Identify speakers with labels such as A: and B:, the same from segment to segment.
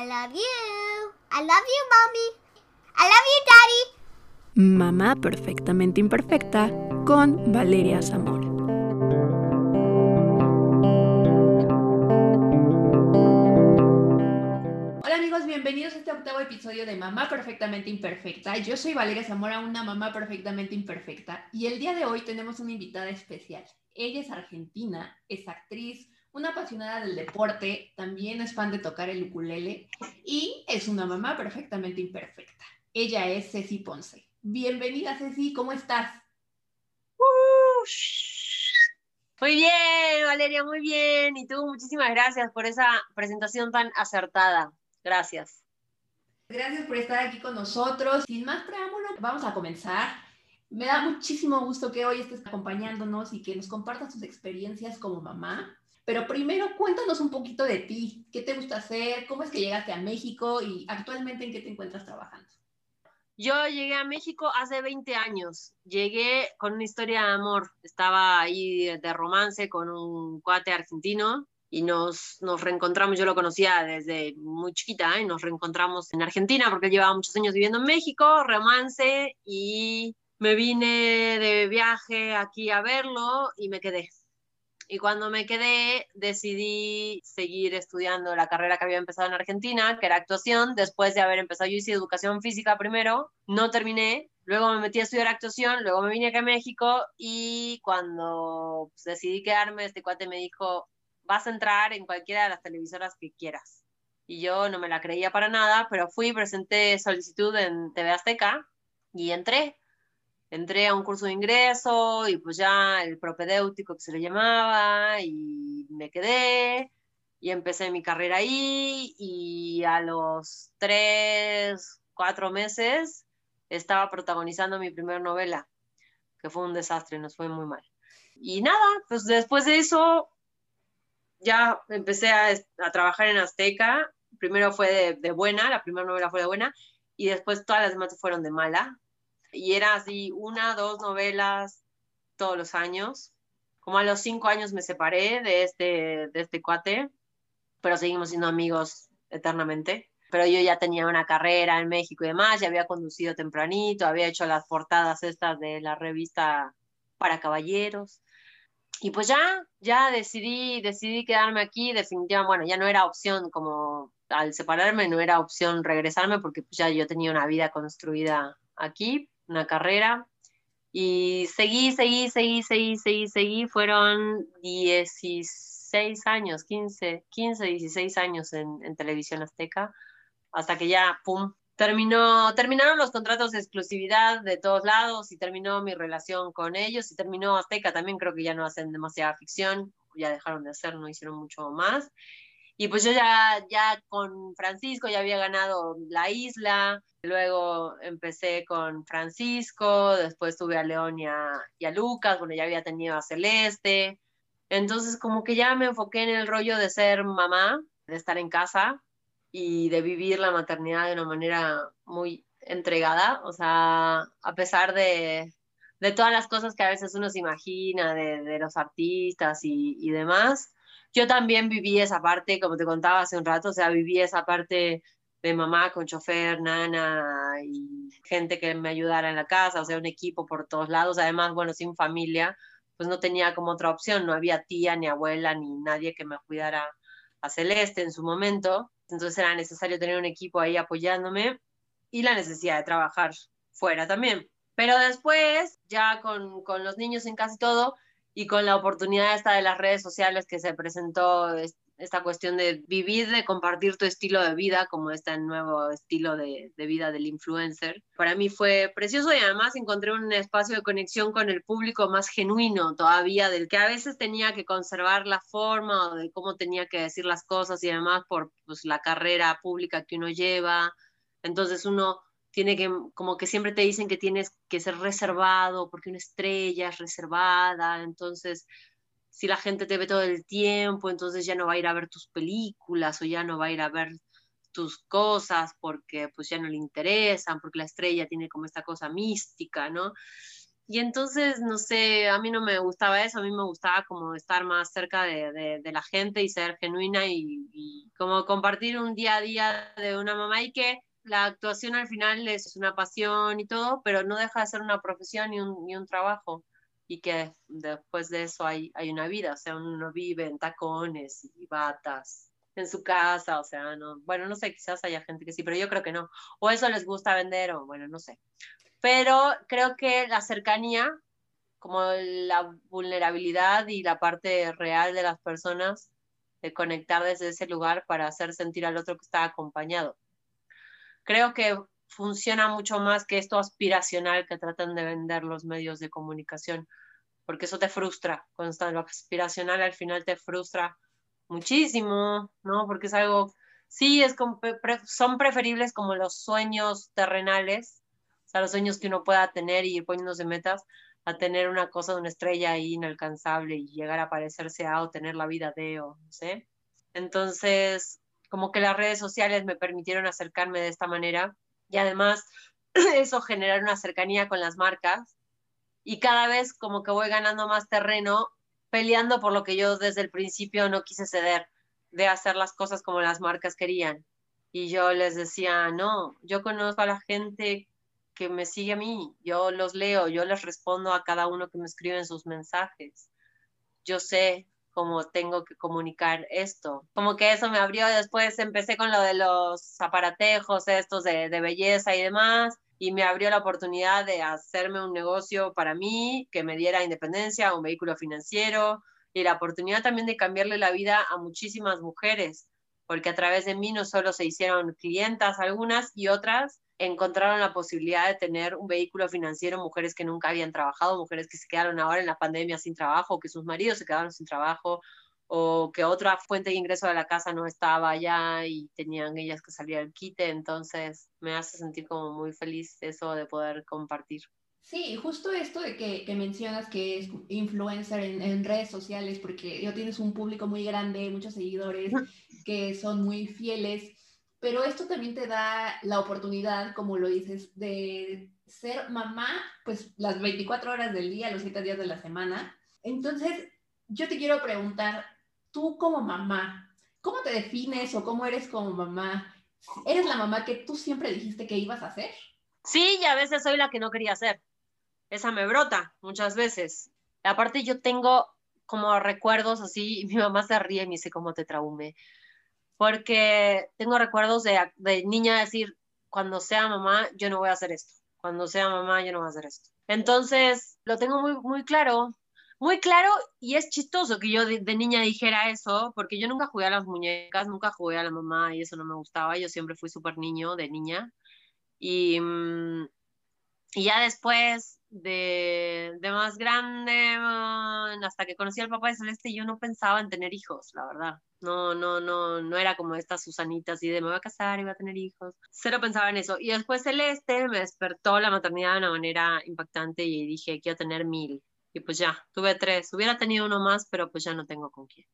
A: I love you. I love you, mommy. I love you, daddy.
B: Mamá perfectamente imperfecta con Valeria Zamora.
C: Hola amigos, bienvenidos a este octavo episodio de Mamá Perfectamente Imperfecta. Yo soy Valeria Zamora, una mamá perfectamente imperfecta, y el día de hoy tenemos una invitada especial. Ella es argentina, es actriz, una apasionada del deporte, también es fan de tocar el ukulele y es una mamá perfectamente imperfecta. Ella es Ceci Ponce. Bienvenida Ceci, ¿cómo estás?
D: Muy bien, Valeria, muy bien. Y tú, muchísimas gracias por esa presentación tan acertada. Gracias.
C: Gracias por estar aquí con nosotros. Sin más preámbulo, vamos a comenzar. Me da muchísimo gusto que hoy estés acompañándonos y que nos compartas tus experiencias como mamá. Pero primero, cuéntanos un poquito de ti. ¿Qué te gusta hacer? ¿Cómo es que llegaste a México? ¿Y actualmente en qué te encuentras trabajando?
D: Yo llegué a México hace 20 años. Llegué con una historia de amor. Estaba ahí de romance con un cuate argentino y nos, nos reencontramos. Yo lo conocía desde muy chiquita y ¿eh? nos reencontramos en Argentina porque llevaba muchos años viviendo en México, romance y me vine de viaje aquí a verlo y me quedé. Y cuando me quedé, decidí seguir estudiando la carrera que había empezado en Argentina, que era actuación, después de haber empezado, yo hice educación física primero, no terminé, luego me metí a estudiar actuación, luego me vine acá a México y cuando pues, decidí quedarme, este cuate me dijo, vas a entrar en cualquiera de las televisoras que quieras. Y yo no me la creía para nada, pero fui, presenté solicitud en TV Azteca y entré entré a un curso de ingreso y pues ya el propedéutico que se le llamaba y me quedé y empecé mi carrera ahí y a los tres, cuatro meses estaba protagonizando mi primera novela, que fue un desastre, nos fue muy mal. Y nada, pues después de eso ya empecé a, trabajar en Azteca. Primero fue de, de buena, la primera novela fue de buena, y después todas las demás fueron de mala y era así, una, dos novelas todos los años. Como a los cinco años me separé de este, de este cuate, pero seguimos siendo amigos eternamente. Pero yo ya tenía una carrera en México y demás, ya había conducido tempranito, había hecho las portadas estas de la revista para caballeros. Y pues ya, ya decidí, decidí quedarme aquí, definitivamente, bueno, ya no era opción como al separarme, no era opción regresarme porque pues ya yo tenía una vida construida aquí, una carrera. Y seguí, seguí, seguí, seguí, seguí, seguí. Fueron 16 años, 15, 15 16 años en, en televisión azteca, hasta que ya, ¡pum! Terminó, terminaron los contratos de exclusividad de todos lados y terminó mi relación con ellos y terminó Azteca también, creo que ya no hacen demasiada ficción, ya dejaron de hacer, no hicieron mucho más. Y pues yo ya, ya con Francisco ya había ganado la isla, luego empecé con Francisco, después tuve a León y a, Lucas, bueno, ya había tenido a Celeste. Entonces como que ya me enfoqué en el rollo de ser mamá, de estar en casa y de vivir la maternidad de una manera muy entregada, o sea, a pesar de, de todas las cosas que a veces uno se imagina de, de los artistas y, y demás, yo también viví esa parte, como te contaba hace un rato, o sea, viví esa parte de mamá con chofer, nana y gente que me ayudara en la casa, o sea, un equipo por todos lados. Además, bueno, sin familia, pues no tenía como otra opción, no había tía, ni abuela, ni nadie que me cuidara a Celeste en su momento. Entonces era necesario tener un equipo ahí apoyándome y la necesidad de trabajar fuera también. Pero después, ya con, con los niños en casi todo, y con la oportunidad esta de las redes sociales que se presentó esta cuestión de vivir, de compartir tu estilo de vida, como este nuevo estilo de, de, vida del influencer. Para mí fue precioso y además encontré un espacio de conexión con el público más genuino todavía, del que a veces tenía que conservar la forma o de cómo tenía que decir las cosas y además por pues, la carrera pública que uno lleva. Entonces uno tiene que, como que siempre te dicen que tienes que ser reservado porque una estrella es reservada, entonces si la gente te ve todo el tiempo, entonces ya no va a ir a ver tus películas o ya no va a ir a ver tus cosas porque pues ya no le interesan, porque la estrella tiene como esta cosa mística, ¿no? Y entonces, no sé, a mí no me gustaba eso, a mí me gustaba como estar más cerca de, de, la gente y ser genuina y, y, como compartir un día a día de una mamá y que la actuación al final es una pasión y todo, pero no deja de ser una profesión y un, y un trabajo y que después de eso hay, hay una vida, o sea, uno vive en tacones y batas en su casa, o sea, no, bueno, no sé, quizás haya gente que sí, pero yo creo que no, o eso les gusta vender, o bueno, no sé, pero creo que la cercanía, como la vulnerabilidad y la parte real de las personas, de conectar desde ese lugar para hacer sentir al otro que está acompañado. Creo que funciona mucho más que esto aspiracional que tratan de vender los medios de comunicación, porque eso te frustra. Cuando lo aspiracional al final te frustra muchísimo, ¿no? Porque es algo, sí, es como, son preferibles como los sueños terrenales, o sea, los sueños que uno pueda tener y ir poniéndose metas, a tener una cosa de una estrella ahí inalcanzable y llegar a parecerse a o tener la vida de o no sé. Entonces, como que las redes sociales me permitieron acercarme de esta manera y además eso generar una cercanía con las marcas y cada vez como que voy ganando más terreno peleando por lo que yo desde el principio no quise ceder, de hacer las cosas como las marcas querían. Y yo les decía, no, yo conozco a la gente que me sigue a mí, yo los leo, yo les respondo a cada uno que me escribe en sus mensajes. Yo sé cómo tengo que comunicar esto. Como que eso me abrió, después empecé con lo de los aparatejos estos de, de belleza y demás, y me abrió la oportunidad de hacerme un negocio para mí, que me diera independencia, un vehículo financiero, y la oportunidad también de cambiarle la vida a muchísimas mujeres, porque a través de mí no solo se hicieron clientas algunas y otras, encontraron la posibilidad de tener un vehículo financiero, mujeres que nunca habían trabajado, mujeres que se quedaron ahora en la pandemia sin trabajo, que sus maridos se quedaron sin trabajo, o que otra fuente de ingreso de la casa no estaba allá y tenían ellas que salir al quite, entonces me hace sentir como muy feliz eso de poder compartir.
C: Sí, justo esto de que, que mencionas que es influencer en, en, redes sociales, porque yo tienes un público muy grande, muchos seguidores que son muy fieles pero esto también te da la oportunidad, como lo dices, de ser mamá, pues las 24 horas del día, los 7 días de la semana. Entonces, yo te quiero preguntar, tú como mamá, ¿cómo te defines o cómo eres como mamá? ¿Eres la mamá que tú siempre dijiste que ibas a ser?
D: Sí, y a veces soy la que no quería ser. Esa me brota muchas veces. Aparte, yo tengo como recuerdos así, y mi mamá se ríe y me dice, ¿cómo te traumé? Porque tengo recuerdos de, de niña decir, cuando sea mamá, yo no voy a hacer esto, cuando sea mamá, yo no voy a hacer esto. Entonces, lo tengo muy, muy claro, muy claro y es chistoso que yo de, niña dijera eso, porque yo nunca jugué a las muñecas, nunca jugué a la mamá y eso no me gustaba, yo siempre fui súper niño de niña. Y, mm, y ya después de, de, más grande, mm, hasta que conocí al papá de Celeste, yo no pensaba en tener hijos, la verdad. No, no, no, no era como estas Susanitas y de me voy a casar y voy a tener hijos. Cero pensaba en eso. Y después Celeste me despertó la maternidad de una manera impactante y dije, quiero tener mil. Y pues ya, tuve tres. Hubiera tenido uno más, pero pues ya no tengo con quién.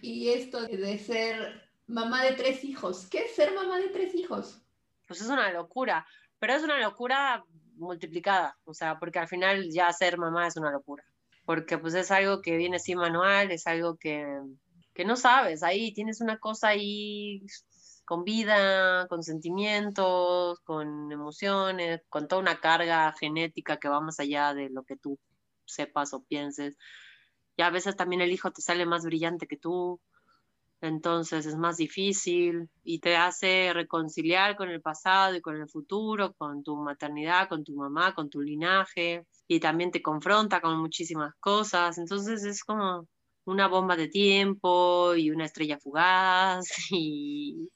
C: Y esto de ser mamá de tres hijos, ¿qué es ser mamá de tres hijos?
D: Pues es una locura, pero es una locura multiplicada, o sea, porque al final ya ser mamá es una locura, porque pues es algo que viene sin manual, es algo que que no sabes, ahí tienes una cosa ahí con vida, con sentimientos, con emociones, con toda una carga genética que va más allá de lo que tú sepas o pienses. Y a veces también el hijo te sale más brillante que tú, entonces es más difícil y te hace reconciliar con el pasado y con el futuro, con tu maternidad, con tu mamá, con tu linaje, y también te confronta con muchísimas cosas, entonces es como una bomba de tiempo y una estrella fugaz y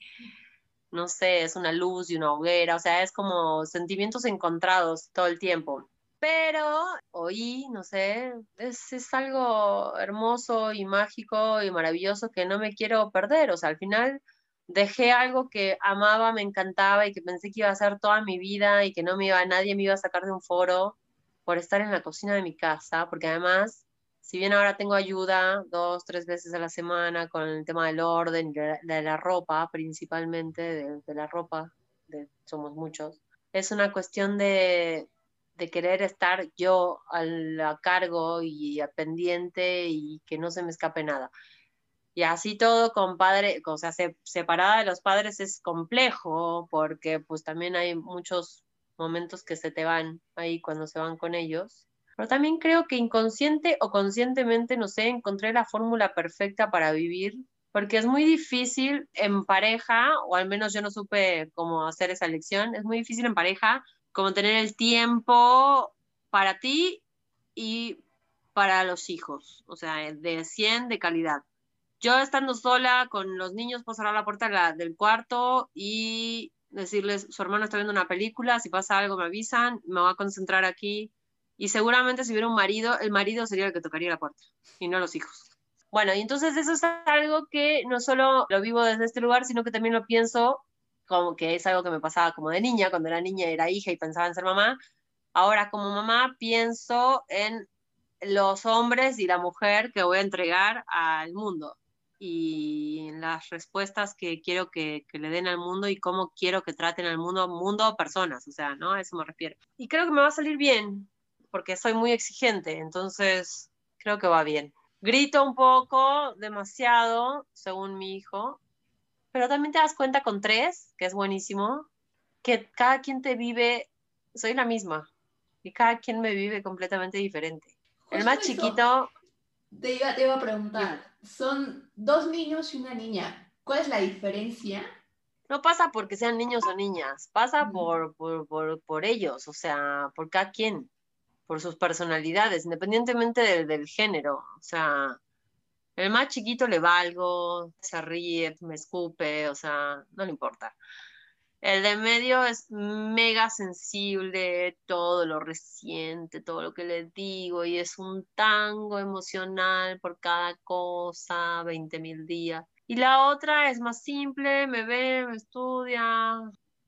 D: no sé, es una luz y una hoguera, o sea, es como sentimientos encontrados todo el tiempo. Pero hoy, no sé, es, es algo hermoso y mágico y maravilloso que no me quiero perder, o sea, al final dejé algo que amaba, me encantaba y que pensé que iba a ser toda mi vida y que no me iba, nadie me iba a sacar de un foro por estar en la cocina de mi casa, porque además si bien ahora tengo ayuda dos, tres veces a la semana con el tema del orden, de, de la ropa principalmente, de, la ropa, somos muchos, es una cuestión de, de querer estar yo al, a cargo y a pendiente y que no se me escape nada. Y así todo con padre, o sea, separada de los padres es complejo porque pues también hay muchos momentos que se te van ahí cuando se van con ellos. Pero también creo que inconsciente o conscientemente, no sé, encontré la fórmula perfecta para vivir, porque es muy difícil en pareja, o al menos yo no supe cómo hacer esa elección, es muy difícil en pareja como tener el tiempo para ti y para los hijos, o sea, de 100 de calidad yo estando sola con los niños puedo cerrar la puerta del cuarto y decirles, su hermano está viendo una película, si pasa algo me avisan, me voy a concentrar aquí. Y seguramente si hubiera un marido, el marido sería el que tocaría la puerta y no los hijos. Bueno, y entonces eso es algo que no solo lo vivo desde este lugar, sino que también lo pienso como que es algo que me pasaba como de niña, cuando era niña era hija y pensaba en ser mamá. Ahora como mamá pienso en los hombres y la mujer que voy a entregar al mundo y las respuestas que quiero que, que, le den al mundo y cómo quiero que traten al mundo, mundo o personas, o sea, ¿no? A eso me refiero. Y creo que me va a salir bien, porque soy muy exigente, entonces creo que va bien. Grito un poco, demasiado, según mi hijo, pero también te das cuenta con tres, que es buenísimo, que cada quien te vive, soy la misma, y cada quien me vive completamente diferente. El más chiquito
C: te iba, te iba a preguntar, son dos niños y una niña. ¿Cuál es la diferencia?
D: No pasa porque sean niños o niñas, pasa por, por, por, por, ellos, o sea, por cada quien, por sus personalidades, independientemente del, del género. O sea, el más chiquito le va algo, se ríe, me escupe, o sea, no le importa. El de medio es mega sensible, todo lo reciente, todo lo que le digo, y es un tango emocional por cada cosa, 20 mil días. Y la otra es más simple, me ve, me estudia,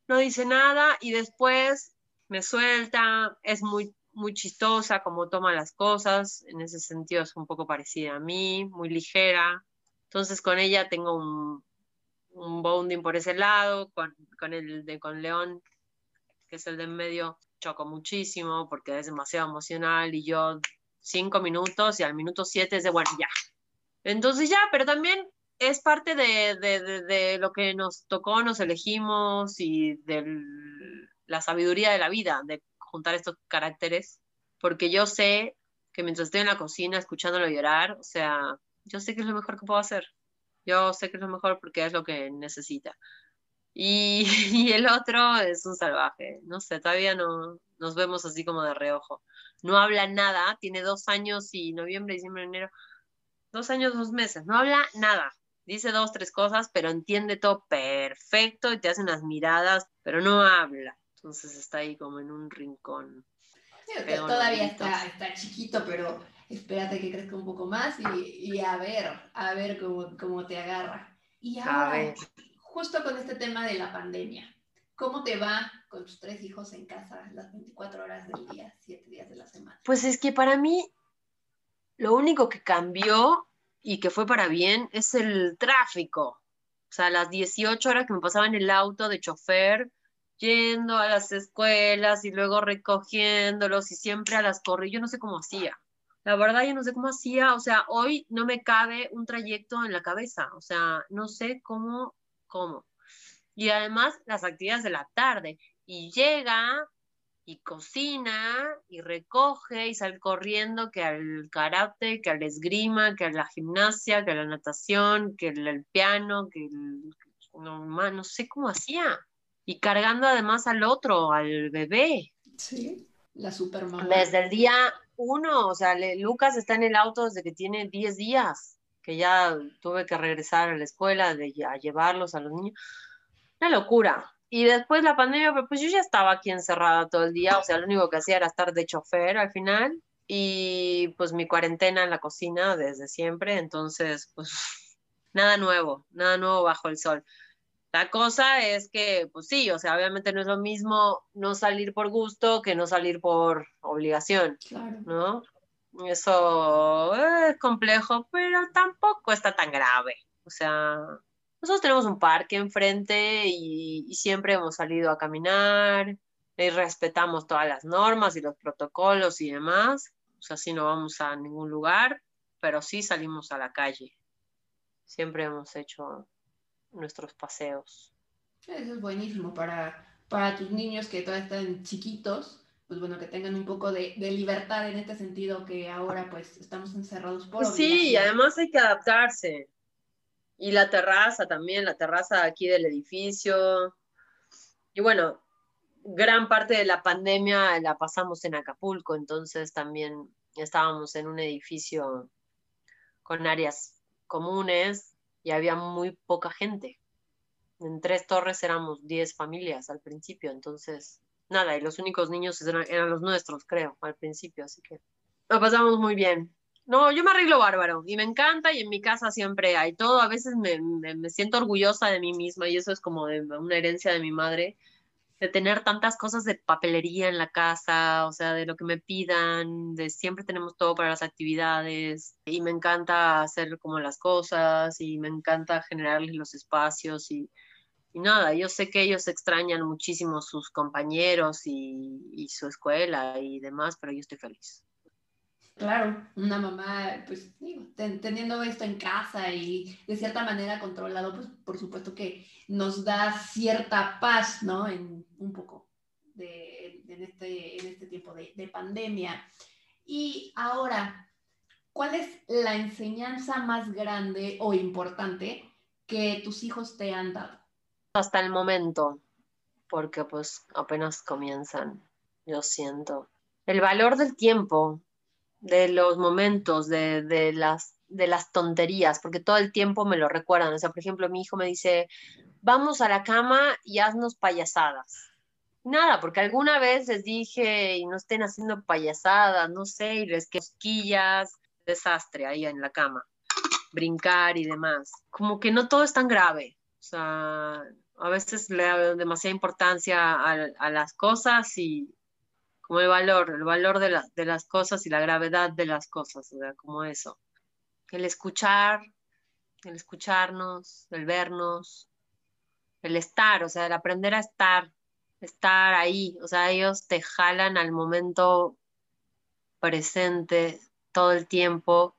D: no dice nada y después me suelta, es muy, muy chistosa como toma las cosas, en ese sentido es un poco parecida a mí, muy ligera. Entonces con ella tengo un, un bounding por ese lado, con, con el de con León, que es el de en medio, choco muchísimo porque es demasiado emocional y yo cinco minutos y al minuto siete es de, bueno, ya. Entonces ya, pero también es parte de, de, de, lo que nos tocó, nos elegimos y de la sabiduría de la vida, de juntar estos caracteres, porque yo sé que mientras estoy en la cocina escuchándolo llorar, o sea, yo sé que es lo mejor que puedo hacer. Yo sé que es lo mejor porque es lo que necesita. Y, y, el otro es un salvaje. No sé, todavía no nos vemos así como de reojo. No habla nada, tiene dos años y noviembre, diciembre, enero. Dos años, dos meses. No habla nada. Dice dos, tres cosas, pero entiende todo perfecto y te hace unas miradas, pero no habla. Entonces está ahí como en un rincón.
C: todavía está, está chiquito, pero espérate que crezca un poco más y, y a ver, a ver cómo, cómo te agarra. Y ahora, justo con este tema de la pandemia, ¿cómo te va con tus tres hijos en casa las 24 horas del día, 7 días de la semana?
D: Pues es que para mí lo único que cambió y que fue para bien es el tráfico. O sea, las 18 horas que me pasaba en el auto de chofer, yendo a las escuelas y luego recogiéndolos y siempre a las corridas, yo no sé cómo hacía. La verdad, yo no sé cómo hacía, o sea, hoy no me cabe un trayecto en la cabeza, o sea, no sé cómo, cómo. Y además las actividades de la tarde, y llega y cocina y recoge y sale corriendo que al karate, que al esgrima, que a la gimnasia, que a la natación, que el, piano, que el, no, no sé cómo hacía. Y cargando además al otro, al bebé.
C: Sí, la supermamá.
D: Desde el día uno, o sea, Lucas está en el auto desde que tiene 10 días, que ya tuve que regresar a la escuela, de, a llevarlos a los niños. Una locura. Y después la pandemia, pues yo ya estaba aquí encerrada todo el día, o sea, lo único que hacía era estar de chofer al final. Y pues mi cuarentena en la cocina desde siempre, entonces, pues nada nuevo, nada nuevo bajo el sol. La cosa es que, pues sí, o sea, obviamente no es lo mismo no salir por gusto que no salir por obligación, ¿no? Eso es complejo, pero tampoco está tan grave. O sea, nosotros tenemos un parque enfrente y, y siempre hemos salido a caminar. y respetamos todas las normas y los protocolos y demás. O sea, sí no vamos a ningún lugar, pero sí salimos a la calle. Siempre hemos hecho nuestros paseos.
C: Eso es buenísimo para, para tus niños que todavía están chiquitos, pues bueno, que tengan un poco de, de libertad en este sentido que ahora pues estamos encerrados por...
D: Pues sí, y además hay que adaptarse. Y la terraza también, la terraza aquí del edificio. Y bueno, gran parte de la pandemia la pasamos en Acapulco, entonces también estábamos en un edificio con áreas comunes y había muy poca gente. En tres torres éramos 10 familias al principio, entonces nada, y los únicos niños eran, eran, los nuestros, creo, al principio, así que lo pasamos muy bien. No, yo me arreglo bárbaro y me encanta y en mi casa siempre hay todo, a veces me, me, siento orgullosa de mí misma y eso es como de una herencia de mi madre, de tener tantas cosas de papelería en la casa, o sea, de lo que me pidan, de siempre tenemos todo para las actividades y me encanta hacer como las cosas y me encanta generarles los espacios y, y nada, yo sé que ellos extrañan muchísimo sus compañeros y, y su escuela y demás, pero yo estoy feliz.
C: Claro, una mamá, pues teniendo esto en casa y de cierta manera controlado, pues por supuesto que nos da cierta paz, ¿no? En un poco de, en, este, en este tiempo de, de pandemia. Y ahora, ¿cuál es la enseñanza más grande o importante que tus hijos te han dado?
D: Hasta el momento, porque pues apenas comienzan, yo siento. El valor del tiempo, de los momentos, de, de, las, de las tonterías, porque todo el tiempo me lo recuerdan. O sea, por ejemplo, mi hijo me dice, vamos a la cama y haznos payasadas. Nada, porque alguna vez les dije y no estén haciendo payasadas, no sé, y les quillas, desastre ahí en la cama, brincar y demás. Como que no todo es tan grave. O sea, a veces le da demasiada importancia a, a las cosas y, como el valor, el valor de, de, las cosas y la gravedad de las cosas, o como eso. El escuchar, el escucharnos, el vernos, el estar, o sea, el aprender a estar, estar ahí, o sea, ellos te jalan al momento presente todo el tiempo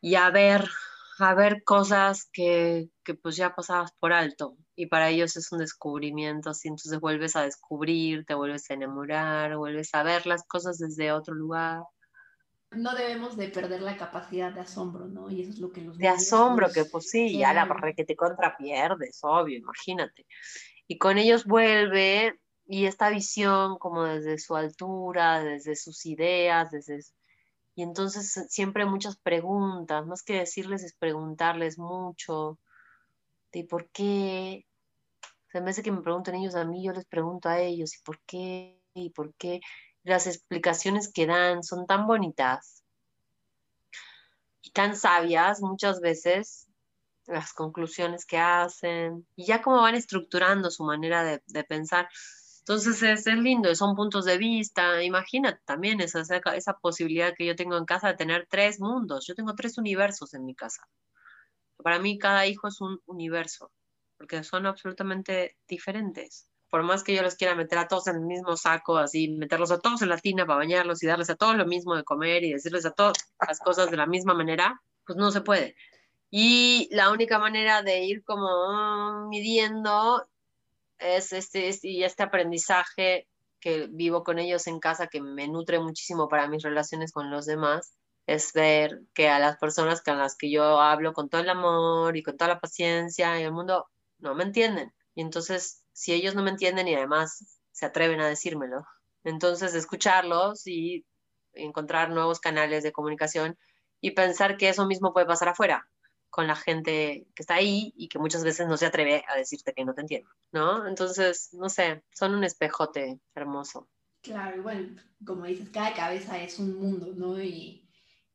D: y a ver, a ver cosas que, que pues ya pasabas por alto y para ellos es un descubrimiento, así entonces vuelves a descubrir, te vuelves a enamorar, vuelves a ver las cosas desde otro lugar.
C: No debemos de perder la capacidad de asombro, ¿no? Y eso es lo que los
D: De asombro, que pues sí, ya la que te contrapierdes, obvio, imagínate. Y con ellos vuelve y esta visión como desde su altura, desde sus ideas, desde... Y entonces siempre muchas preguntas, más que decirles es preguntarles mucho de por qué en vez de que me pregunten ellos a mí, yo les pregunto a ellos, ¿y por qué? ¿Y por qué? Las explicaciones que dan son tan bonitas y tan sabias muchas veces, las conclusiones que hacen, y ya cómo van estructurando su manera de, de pensar. Entonces es, es, lindo, son puntos de vista. Imagínate también esa, esa posibilidad que yo tengo en casa de tener tres mundos. Yo tengo tres universos en mi casa. Para mí cada hijo es un universo porque son absolutamente diferentes. Por más que yo los quiera meter a todos en el mismo saco, así, meterlos a todos en la tina para bañarlos y darles a todos lo mismo de comer y decirles a todas las cosas de la misma manera, pues no se puede. Y la única manera de ir como midiendo es este, este, este aprendizaje que vivo con ellos en casa, que me nutre muchísimo para mis relaciones con los demás, es ver que a las personas con las que yo hablo con todo el amor y con toda la paciencia y el mundo, no me entienden. Y entonces, si ellos no me entienden y además se atreven a decírmelo, entonces escucharlos y encontrar nuevos canales de comunicación y pensar que eso mismo puede pasar afuera con la gente que está ahí y que muchas veces no se atreve a decirte que no te entiende, ¿no? Entonces, no sé, son un espejote hermoso.
C: Claro, y bueno, como dices, cada cabeza es un mundo, ¿no? Y,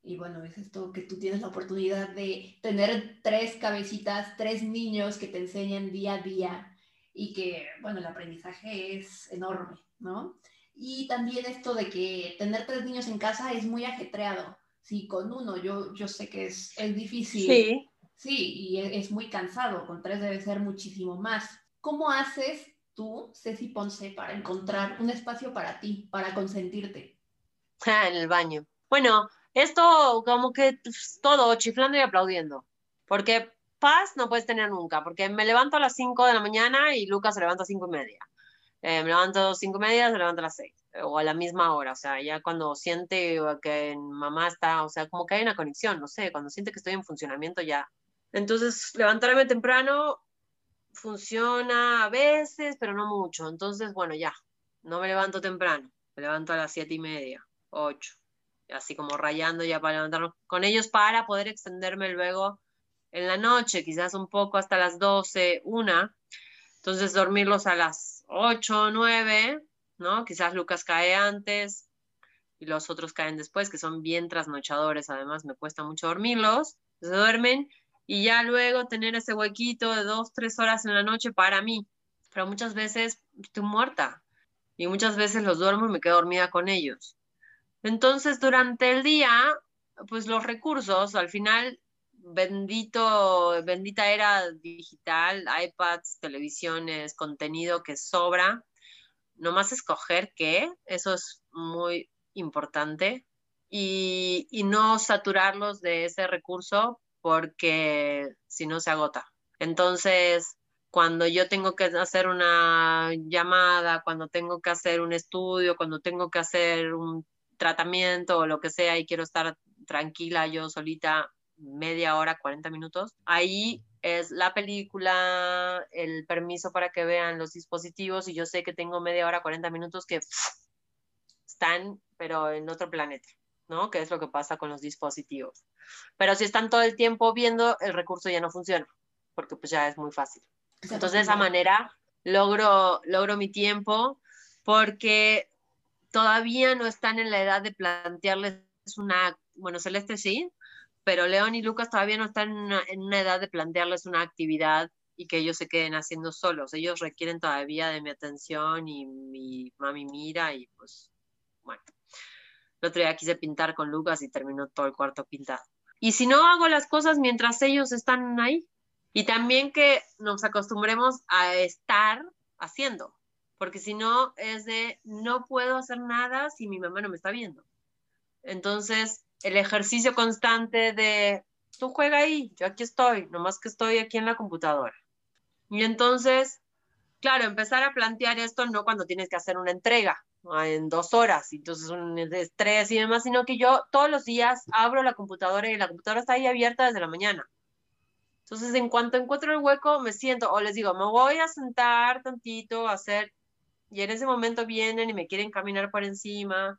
C: y bueno, es esto que tú tienes la oportunidad de tener tres cabecitas, tres niños que te enseñan día a día y que, bueno, el aprendizaje es enorme, ¿no? Y también esto de que tener tres niños en casa es muy ajetreado. Sí, con uno yo, yo sé que es, es difícil.
D: Sí.
C: Sí, y es, es muy cansado. Con tres debe ser muchísimo más. ¿Cómo haces tú, Ceci Ponce, para encontrar un espacio para ti, para consentirte?
D: en el baño. Bueno, esto como que pues, todo chiflando y aplaudiendo, porque paz no puedes tener nunca, porque me levanto a las 5 de la mañana y Lucas se levanta a 5 y media. Eh, me levanto a las 5 y media, se levanta a las 6 o a la misma hora, o sea, ya cuando siente que mamá está, o sea, como que hay una conexión, no sé, cuando siente que estoy en funcionamiento ya. Entonces, levantarme temprano funciona a veces, pero no mucho. Entonces, bueno, ya, no me levanto temprano, me levanto a las siete y media, ocho, así como rayando ya para levantarnos con ellos para poder extenderme luego en la noche, quizás un poco hasta las doce, una. Entonces, dormirlos a las ocho, nueve, ¿no? Quizás Lucas cae antes y los otros caen después, que son bien trasnochadores, además me cuesta mucho dormirlos. Se duermen y ya luego tener ese huequito de dos, tres horas en la noche para mí. Pero muchas veces estoy muerta y muchas veces los duermo y me quedo dormida con ellos. Entonces, durante el día, pues los recursos, al final, bendito, bendita era digital, iPads, televisiones, contenido que sobra, nomás escoger qué, eso es muy importante, y, y no saturarlos de ese recurso porque si no se agota. Entonces, cuando yo tengo que hacer una llamada, cuando tengo que hacer un estudio, cuando tengo que hacer un tratamiento o lo que sea y quiero estar tranquila yo solita media hora, 40 minutos, ahí es la película, el permiso para que vean los dispositivos y yo sé que tengo media hora, 40 minutos que están, pero en otro planeta, ¿no? Que es lo que pasa con los dispositivos. Pero si están todo el tiempo viendo, el recurso ya no funciona, porque pues ya es muy fácil. Entonces de esa manera logro, logro mi tiempo porque todavía no están en la edad de plantearles una, bueno, Celeste sí, pero León y Lucas todavía no están en una, edad de plantearles una actividad y que ellos se queden haciendo solos. Ellos requieren todavía de mi atención y mi mami mira y pues bueno. El otro día quise pintar con Lucas y terminó todo el cuarto pintado. Y si no hago las cosas mientras ellos están ahí, y también que nos acostumbremos a estar haciendo, porque si no es de no puedo hacer nada si mi mamá no me está viendo. Entonces, el ejercicio constante de tú juega ahí, yo aquí estoy, nomás que estoy aquí en la computadora. Y entonces, claro, empezar a plantear esto no cuando tienes que hacer una entrega, en dos horas, entonces un estrés y demás, sino que yo todos los días abro la computadora y la computadora está ahí abierta desde la mañana. Entonces, en cuanto encuentro el hueco, me siento o les digo, me voy a sentar tantito a hacer, y en ese momento vienen y me quieren caminar por encima.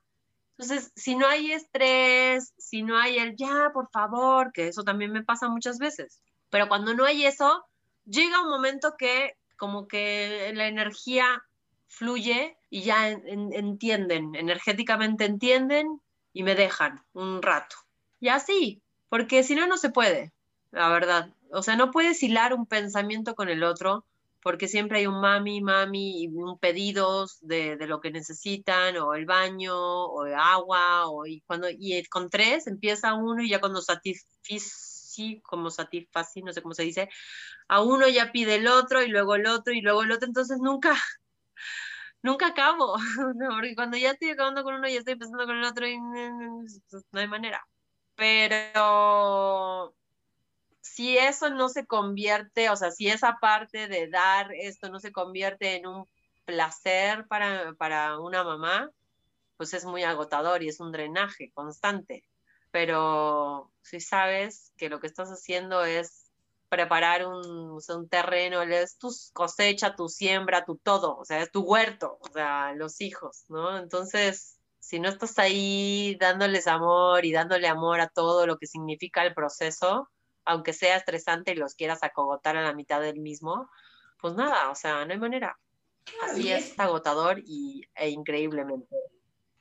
D: Entonces, si no hay estrés, si no hay el ya, por favor, que eso también me pasa muchas veces, pero cuando no hay eso, llega un momento que como que la energía fluye y ya entienden, energéticamente entienden y me dejan un rato. Y así, porque si no, no se puede, la verdad. O sea, no puedes hilar un pensamiento con el otro porque siempre hay un mami, mami, y un pedidos de, de, lo que necesitan, o el baño, o el agua, o y cuando, y con tres empieza uno y ya cuando satisfice, como satisface, no sé cómo se dice, a uno ya pide el otro, y luego el otro, y luego el otro, entonces nunca, nunca acabo, porque cuando ya estoy acabando con uno, ya estoy empezando con el otro y no hay manera. Pero si eso no se convierte, o sea, si esa parte de dar esto no se convierte en un placer para, para una mamá, pues es muy agotador y es un drenaje constante. Pero si sabes que lo que estás haciendo es preparar un, un terreno, es tu cosecha, tu siembra, tu todo, o sea, es tu huerto, o sea, los hijos, ¿no? Entonces, si no estás ahí dándoles amor y dándole amor a todo lo que significa el proceso, aunque sea estresante y los quieras acogotar a la mitad del mismo, pues nada, o sea, no hay manera. Así es agotador y, e increíblemente.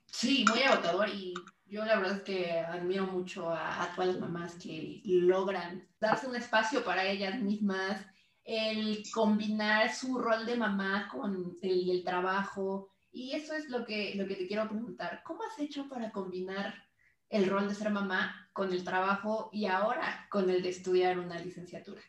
C: Sí, muy agotador y yo la verdad es que admiro mucho a, todas las mamás que logran darse un espacio para ellas mismas, el combinar su rol de mamá con el, trabajo. Y eso es lo que, lo que te quiero preguntar. ¿Cómo has hecho para combinar el rol de ser mamá con el trabajo y ahora con el de estudiar una licenciatura?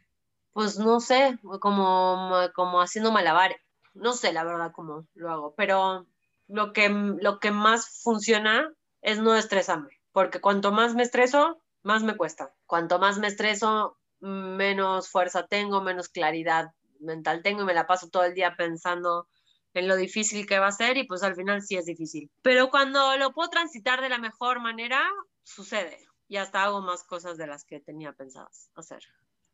D: Pues no sé, como, como haciendo malabares. no sé la verdad cómo lo hago, pero lo que, lo que más funciona es no estresarme, porque cuanto más me estreso, más me cuesta. Cuanto más me estreso, menos fuerza tengo, menos claridad mental tengo y me la paso todo el día pensando en lo difícil que va a ser y pues al final sí es difícil. Pero cuando lo puedo transitar de la mejor manera, sucede y hasta hago más cosas de las que tenía pensadas hacer.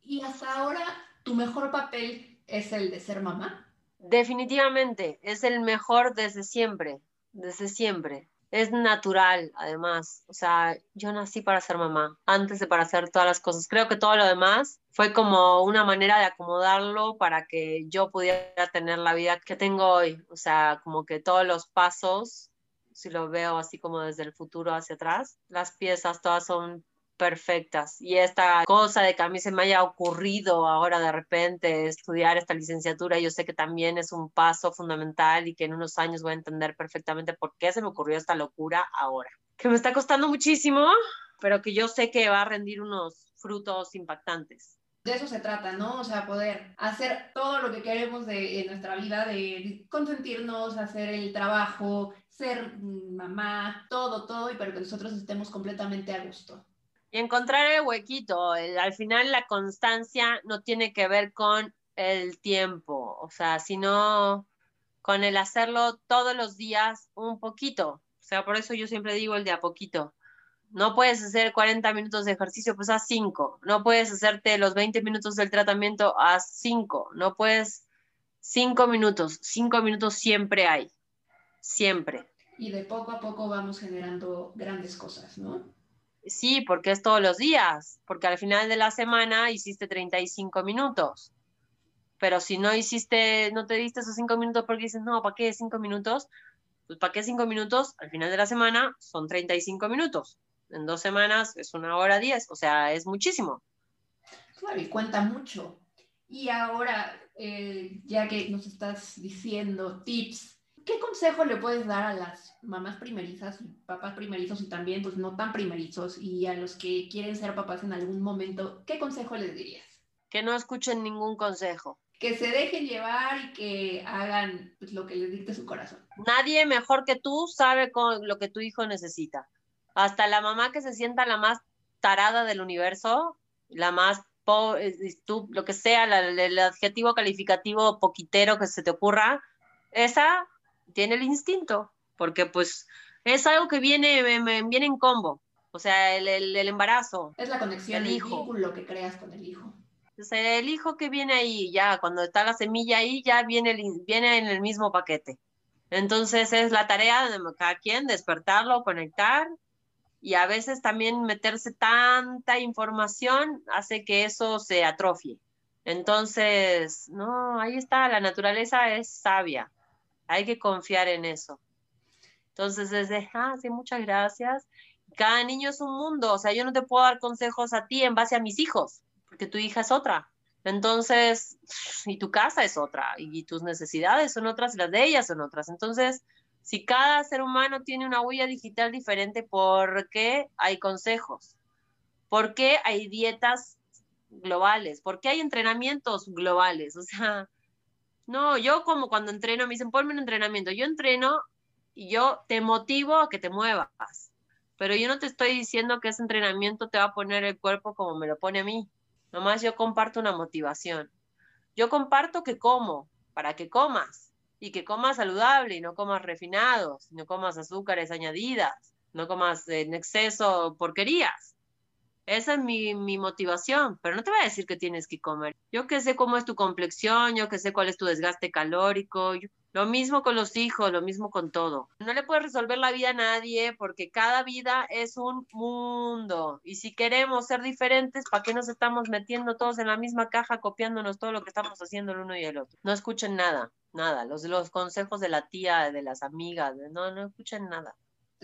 C: ¿Y hasta ahora tu mejor papel es el de ser mamá?
D: Definitivamente, es el mejor desde siempre, desde siempre. Es natural, además. O sea, yo nací para ser mamá, antes de para hacer todas las cosas. Creo que todo lo demás fue como una manera de acomodarlo para que yo pudiera tener la vida que tengo hoy. O sea, como que todos los pasos, si lo veo así como desde el futuro hacia atrás, las piezas todas son perfectas. Y esta cosa de que a mí se me haya ocurrido ahora de repente estudiar esta licenciatura, yo sé que también es un paso fundamental y que en unos años voy a entender perfectamente por qué se me ocurrió esta locura ahora. Que me está costando muchísimo, pero que yo sé que va a rendir unos frutos impactantes
C: de eso se trata, ¿no? O sea, poder hacer todo lo que queremos de, nuestra vida, de consentirnos, hacer el trabajo, ser mamá, todo, todo, y para que nosotros estemos completamente a gusto.
D: Y encontrar el huequito, al final la constancia no tiene que ver con el tiempo, o sea, sino con el hacerlo todos los días un poquito. O sea, por eso yo siempre digo el de a poquito no puedes hacer 40 minutos de ejercicio, pues haz 5. No puedes hacerte los 20 minutos del tratamiento, haz 5. No puedes 5 minutos. 5 minutos siempre hay. Siempre.
C: Y de poco a poco vamos generando grandes cosas, ¿no?
D: Sí, porque es todos los días, porque al final de la semana hiciste 35 minutos. Pero si no hiciste, no te diste esos 5 minutos porque dices, no, ¿para qué 5 minutos? Pues ¿para qué 5 minutos? Al final de la semana son 35 minutos en dos semanas es una hora diez, o sea, es muchísimo.
C: Claro, y cuenta mucho. Y ahora, eh, ya que nos estás diciendo tips, ¿qué consejo le puedes dar a las mamás primerizas, papás primerizos y también, pues no tan primerizos, y a los que quieren ser papás en algún momento, qué consejo les dirías?
D: Que no escuchen ningún consejo.
C: Que se dejen llevar y que hagan pues, lo que les dicte su corazón.
D: Nadie mejor que tú sabe con lo que tu hijo necesita hasta la mamá que se sienta la más tarada del universo, la más, tú, lo que sea, el adjetivo calificativo poquitero que se te ocurra, esa tiene el instinto, porque pues es algo que viene, viene en combo, o sea, el, el, embarazo.
C: Es la conexión, el, hijo. vínculo que creas con el hijo.
D: O sea, el hijo que viene ahí, ya, cuando está la semilla ahí, ya viene, viene en el mismo paquete. Entonces es la tarea de cada quien despertarlo, conectar y a veces también meterse tanta información hace que eso se atrofie. Entonces, no, ahí está, la naturaleza es sabia, hay que confiar en eso. Entonces, desde, ah, sí, muchas gracias. Cada niño es un mundo, o sea, yo no te puedo dar consejos a ti en base a mis hijos, porque tu hija es otra. Entonces, y tu casa es otra, y tus necesidades son otras, y las de ellas son otras. Entonces, si cada ser humano tiene una huella digital diferente, ¿por qué hay consejos? ¿Por qué hay dietas globales? ¿Por qué hay entrenamientos globales? O sea, no, yo como cuando entreno, me dicen, ponme un entrenamiento. Yo entreno y yo te motivo a que te muevas. Pero yo no te estoy diciendo que ese entrenamiento te va a poner el cuerpo como me lo pone a mí. Nomás yo comparto una motivación. Yo comparto que como, para que comas y que comas saludable y no comas refinados, no comas azúcares añadidas, no comas en exceso porquerías. Esa es mi, mi, motivación, pero no te voy a decir que tienes que comer. Yo que sé cómo es tu complexión, yo que sé cuál es tu desgaste calórico, lo mismo con los hijos, lo mismo con todo. No le puedes resolver la vida a nadie porque cada vida es un mundo. Y si queremos ser diferentes, ¿para qué nos estamos metiendo todos en la misma caja, copiándonos todo lo que estamos haciendo el uno y el otro? No escuchen nada nada, los, los consejos de la tía, de las amigas, no, no escuchen nada.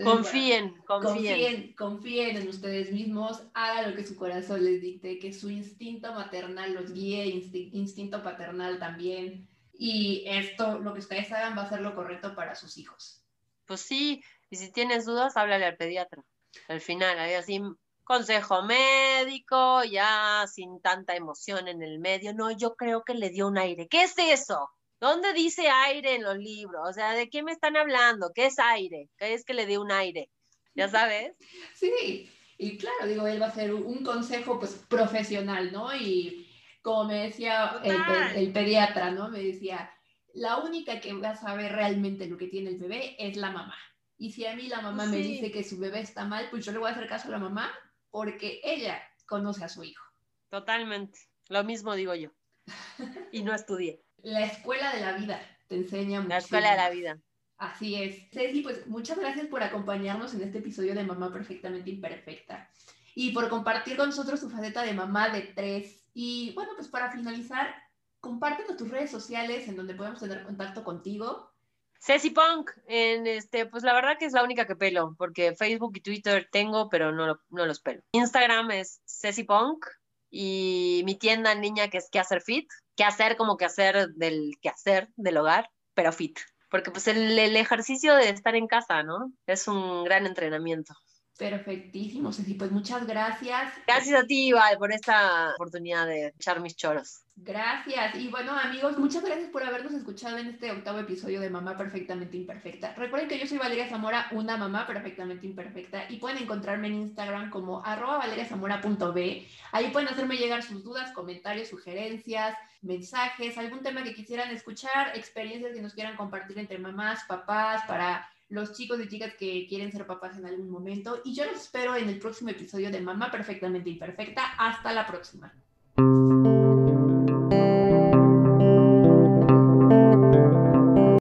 D: Confíen, confíen,
C: confíen. en ustedes mismos, hagan lo que su corazón les dicte, que su instinto maternal los guíe, instinto paternal también. Y esto, lo que ustedes hagan, va a ser lo correcto para sus hijos.
D: Pues sí, y si tienes dudas, háblale al pediatra. Al final, ahí así, consejo médico, ya sin tanta emoción en el medio. No, yo creo que le dio un aire. ¿Qué es eso? ¿Dónde dice aire en los libros? O sea, ¿de qué me están hablando? ¿Qué es aire? ¿Qué es que le dé un aire? ¿Ya sabes?
C: Sí, y claro, digo, él va a ser un consejo pues profesional, ¿no? Y como me decía el, pediatra, ¿no? Me decía, la única que va a saber realmente lo que tiene el bebé es la mamá. Y si a mí la mamá me dice que su bebé está mal, pues yo le voy a hacer caso a la mamá porque ella conoce a su hijo.
D: Totalmente. Lo mismo digo yo. Y no estudié.
C: La escuela de la vida te enseña
D: La escuela de la vida.
C: Así es. Ceci, pues muchas gracias por acompañarnos en este episodio de Mamá Perfectamente Imperfecta y por compartir con nosotros tu faceta de mamá de tres. Y bueno, pues para finalizar, compártenos tus redes sociales en donde podemos tener contacto contigo.
D: Ceci Punk, en este, pues la verdad que es la única que pelo, porque Facebook y Twitter tengo, pero no, no los pelo. Instagram es Ceci Punk y mi tienda en línea que es que hacer fit, que hacer como que hacer del que hacer del hogar, pero fit. Porque pues el, el ejercicio de estar en casa, ¿no? Es un gran entrenamiento.
C: Perfectísimo, Ceci. Pues muchas gracias.
D: Gracias a ti, Val, por esta oportunidad de echar mis choros.
C: Gracias. Y bueno, amigos, muchas gracias por habernos escuchado en este octavo episodio de Mamá Perfectamente Imperfecta. Recuerden que yo soy Valeria Zamora, una mamá perfectamente imperfecta, y pueden encontrarme en Instagram como arroba valeriazamora.b. Ahí pueden hacerme llegar sus dudas, comentarios, sugerencias, mensajes, algún tema que quisieran escuchar, experiencias que nos quieran compartir entre mamás, papás, para los chicos y chicas que quieren ser papás en algún momento. Y yo los espero en el próximo episodio de Mamá Perfectamente Imperfecta. Hasta la próxima.